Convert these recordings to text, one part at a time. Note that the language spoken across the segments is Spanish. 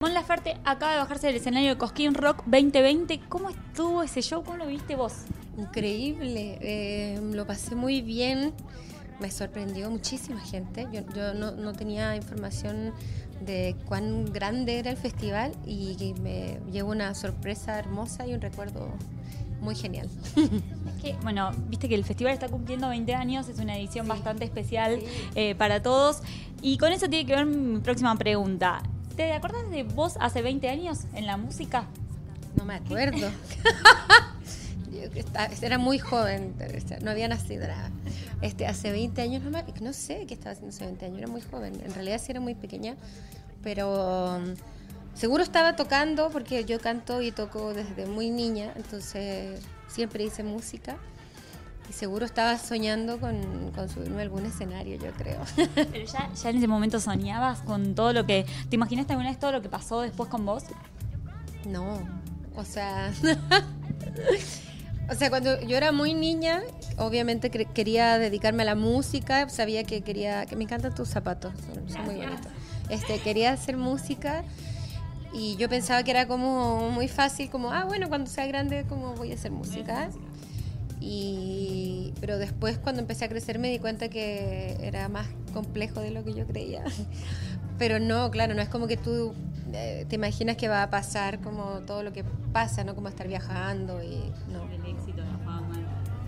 Mon Laferte acaba de bajarse del escenario de Cosquín Rock 2020. ¿Cómo estuvo ese show? ¿Cómo lo viste vos? Increíble, eh, lo pasé muy bien, me sorprendió muchísima gente. Yo, yo no, no tenía información de cuán grande era el festival y me llevo una sorpresa hermosa y un recuerdo muy genial. Es que, bueno, viste que el festival está cumpliendo 20 años, es una edición bastante especial eh, para todos. Y con eso tiene que ver mi próxima pregunta. ¿Te acordás de vos hace 20 años en la música? No me acuerdo. Era muy joven, no había nacido. era, este, hace 20 años, no, me- no sé qué estaba haciendo hace 20 años, era muy joven. En realidad sí era muy pequeña, pero um, seguro estaba tocando porque yo canto y toco desde muy niña, entonces siempre hice música. Y seguro estaba soñando con, con subirme a algún escenario, yo creo. Pero ya, ya en ese momento soñabas con todo lo que... ¿Te imaginaste alguna vez todo lo que pasó después con vos? No, o sea, o sea, cuando yo era muy niña, obviamente quería dedicarme a la música, sabía que quería, que me encantan tus zapatos, son, son muy bonitos. Este, quería hacer música y yo pensaba que era como muy fácil, como, ah, bueno, cuando sea grande, como voy a hacer música. Y, pero después cuando empecé a crecer me di cuenta que era más complejo de lo que yo creía. Pero no, claro, no es como que tú eh, te imaginas que va a pasar como todo lo que pasa, ¿no? Como estar viajando y no. El éxito, la fama.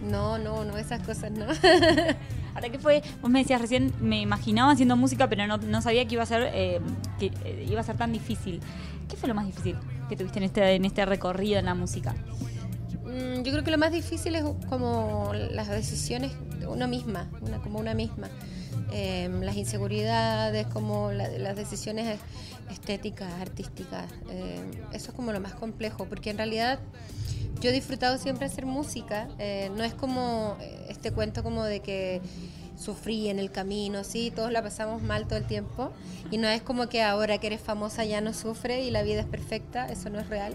No, no, no, esas cosas no. Ahora, ¿qué fue? Vos me decías recién, me imaginaba haciendo música, pero no, no sabía que iba a ser eh, que eh, iba a ser tan difícil. ¿Qué fue lo más difícil que tuviste en este, en este recorrido en la música? Mm, Yo creo que lo más difícil es como las decisiones de uno misma, una, como una misma. Eh, las inseguridades, como la- las decisiones es- estéticas, artísticas. eh, eso es como lo más complejo, porque en realidad yo he disfrutado siempre hacer música. eh, no es como este cuento como de que sufrí en el camino, sí, todos la pasamos mal todo el tiempo. Y no es como que ahora que eres famosa ya no sufre y la vida es perfecta, eso no es real.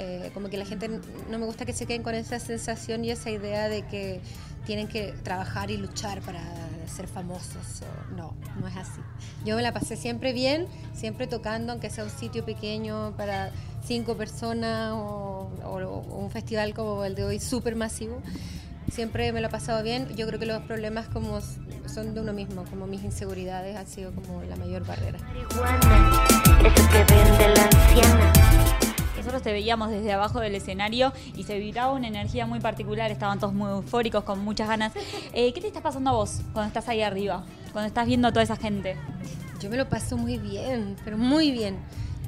Eh, como que la gente no me gusta que se queden con esa sensación y esa idea de que tienen que trabajar y luchar para ser famosos. no, no es así. Yo me la pasé siempre bien, siempre tocando, aunque sea un sitio pequeño para cinco personas o, o- o un festival como el de hoy súper masivo. Siempre me lo he pasado bien. Yo creo que los problemas como son de uno mismo, como mis inseguridades han sido como la mayor barrera. marihuana, eso que vende la anciana. Te veíamos desde abajo del escenario y se vibraba una energía muy particular, estaban todos muy eufóricos, con muchas ganas. Eh, ¿Qué te está pasando a vos cuando estás ahí arriba? Cuando estás viendo a toda esa gente. Yo me lo paso muy bien, pero muy bien.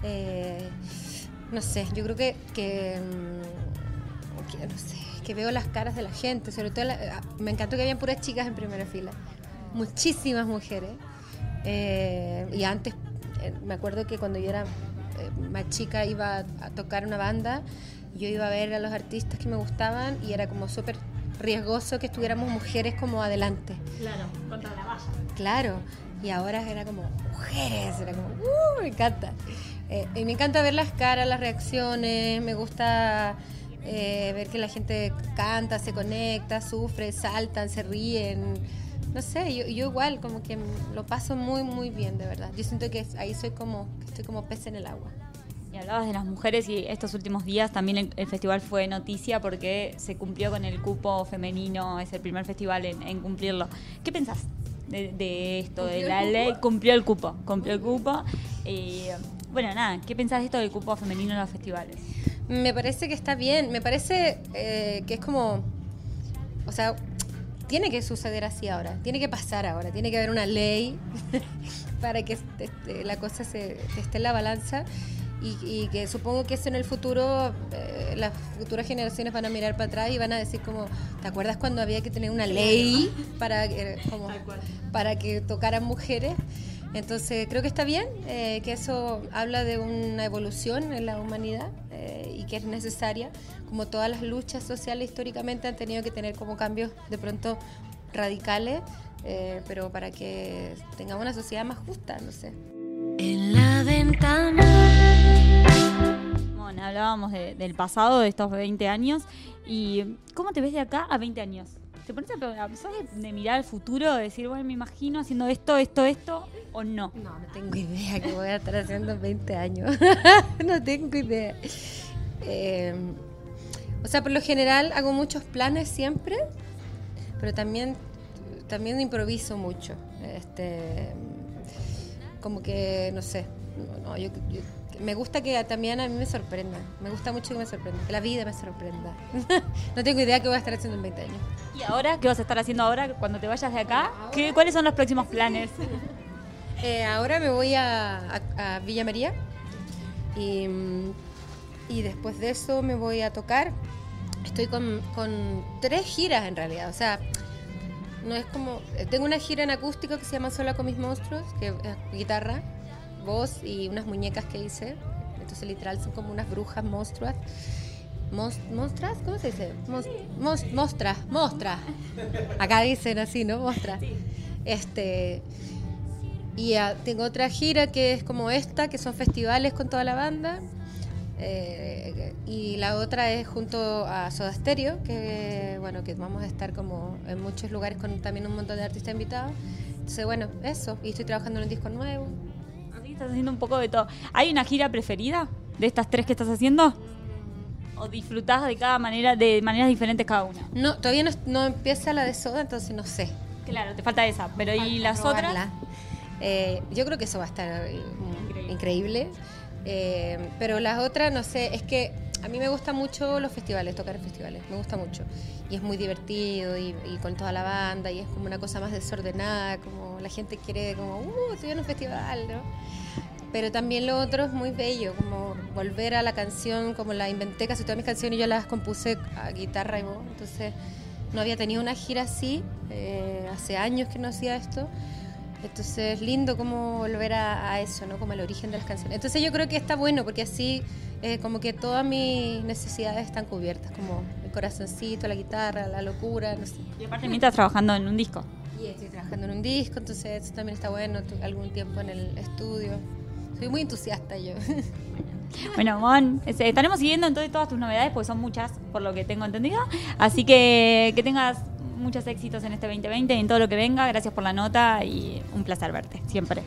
Eh, no sé, yo creo que, que, mm, que, no sé, que veo las caras de la gente, sobre todo la- ah, me encantó que habían puras chicas en primera fila, muchísimas mujeres. Eh, y antes, eh, me acuerdo que cuando yo era más chica iba a, a tocar una banda, yo iba a ver a los artistas que me gustaban y era como súper riesgoso que estuviéramos mujeres como adelante. Claro, contra la valla. Claro, y ahora era como mujeres, era como, ¡uh! Me encanta. Eh, y me encanta ver las caras, las reacciones, me gusta eh, ver que la gente canta, se conecta, sufre, saltan, se ríen. No sé, yo, yo igual, como que lo paso muy, muy bien, de verdad. Yo siento que ahí soy como, que estoy como pez en el agua. Y hablabas de las mujeres y estos últimos días también el, el festival fue noticia porque se cumplió con el cupo femenino, es el primer festival en, en cumplirlo. ¿Qué pensás de, de esto, de ¿Cumplió la ley? Cumplió el cupo, cumplió el cupo. Bueno, nada, ¿qué pensás de esto del cupo femenino en los festivales? Me parece que está bien, me parece eh, que es como, o sea, tiene que suceder así ahora, tiene que pasar ahora, tiene que haber una ley para que este, la cosa se esté en la balanza y, y que supongo que eso en el futuro, eh, las futuras generaciones van a mirar para atrás y van a decir como, ¿te acuerdas cuando había que tener una ley para, eh, como, para que tocaran mujeres? Entonces creo que está bien, eh, que eso habla de una evolución en la humanidad eh, y que es necesaria, como todas las luchas sociales históricamente han tenido que tener como cambios de pronto radicales, eh, pero para que tengamos una sociedad más justa, no sé. En la ventana. Bueno, hablábamos de- del pasado, de estos 20 años. ¿Y cómo te ves de acá a 20 años? Te pones a, sos de, mirar al futuro, de decir, bueno, me imagino haciendo esto, esto, esto, o no. No, no tengo idea que voy a estar haciendo en 20 años. no tengo idea. Eh, o sea, por lo general hago muchos planes siempre, pero también, también improviso mucho. Este, como que, no sé, no, yo- me gusta que también a mí me sorprenda. Me gusta mucho que me sorprenda, que la vida me sorprenda. no tengo idea qué voy a estar haciendo en 20 años. ¿Y ahora qué vas a estar haciendo ahora cuando te vayas de acá? ¿Qué, ¿Cuáles son los próximos planes? Eh, ahora me voy a, a- a Villa María y, y después de eso me voy a tocar. Estoy con, con tres giras en realidad, o sea, no es como... eh, Tengo una gira en acústico que se llama Sola con mis monstruos, que es guitarra, voz y unas muñecas que hice. Entonces literal son como unas brujas monstruas. Mos- ¿Monstras? ¿Cómo se dice? Mos- mos- mostras, mostras. Acá dicen así, ¿no? Mostras. Este, y ah, tengo otra gira que es como esta, que son festivales con toda la banda. Eh, y la otra es junto a Soda Stereo, que bueno, que vamos a estar como en muchos lugares con también un montón de artistas invitados. Entonces, bueno, eso. Y estoy trabajando en un disco nuevo. Así estás haciendo un poco de todo. ¿Hay una gira preferida de estas tres que estás haciendo? ¿O disfrutás de cada manera, de maneras diferentes cada una? No, todavía no, no empieza la de Soda, entonces no sé. Claro, te falta esa. Pero ¿y las otras? Eh, yo creo que eso va a estar Increíble. increíble. Eh, pero las otras, no sé, es que a mí me gustan mucho los festivales, tocar en festivales, me gusta mucho. Y es muy divertido y, y con toda la banda y es como una cosa más desordenada, como la gente quiere como, uh, estoy en un festival, ¿no? Pero también lo otro es muy bello, como volver a la canción, como la inventé, casi todas mis canciones yo las compuse a guitarra y voz, entonces no había tenido una gira así, eh, hace años que no hacía esto. Entonces, lindo como volver a, a eso, ¿no? Como el origen de las canciones. Entonces, yo creo que está bueno porque así, eh, como que todas mis necesidades están cubiertas, como el corazoncito, la guitarra, la locura, no sé. Y aparte mientras trabajando en un disco. Y estoy trabajando en un disco, entonces eso también está bueno, algún tiempo en el estudio. Soy muy entusiasta yo. Bueno, Mon, es- estaremos siguiendo entonces todas tus novedades, porque son muchas, por lo que tengo entendido. Así que que tengas muchos éxitos en este 2020 y en todo lo que venga. Gracias por la nota y un placer verte, siempre.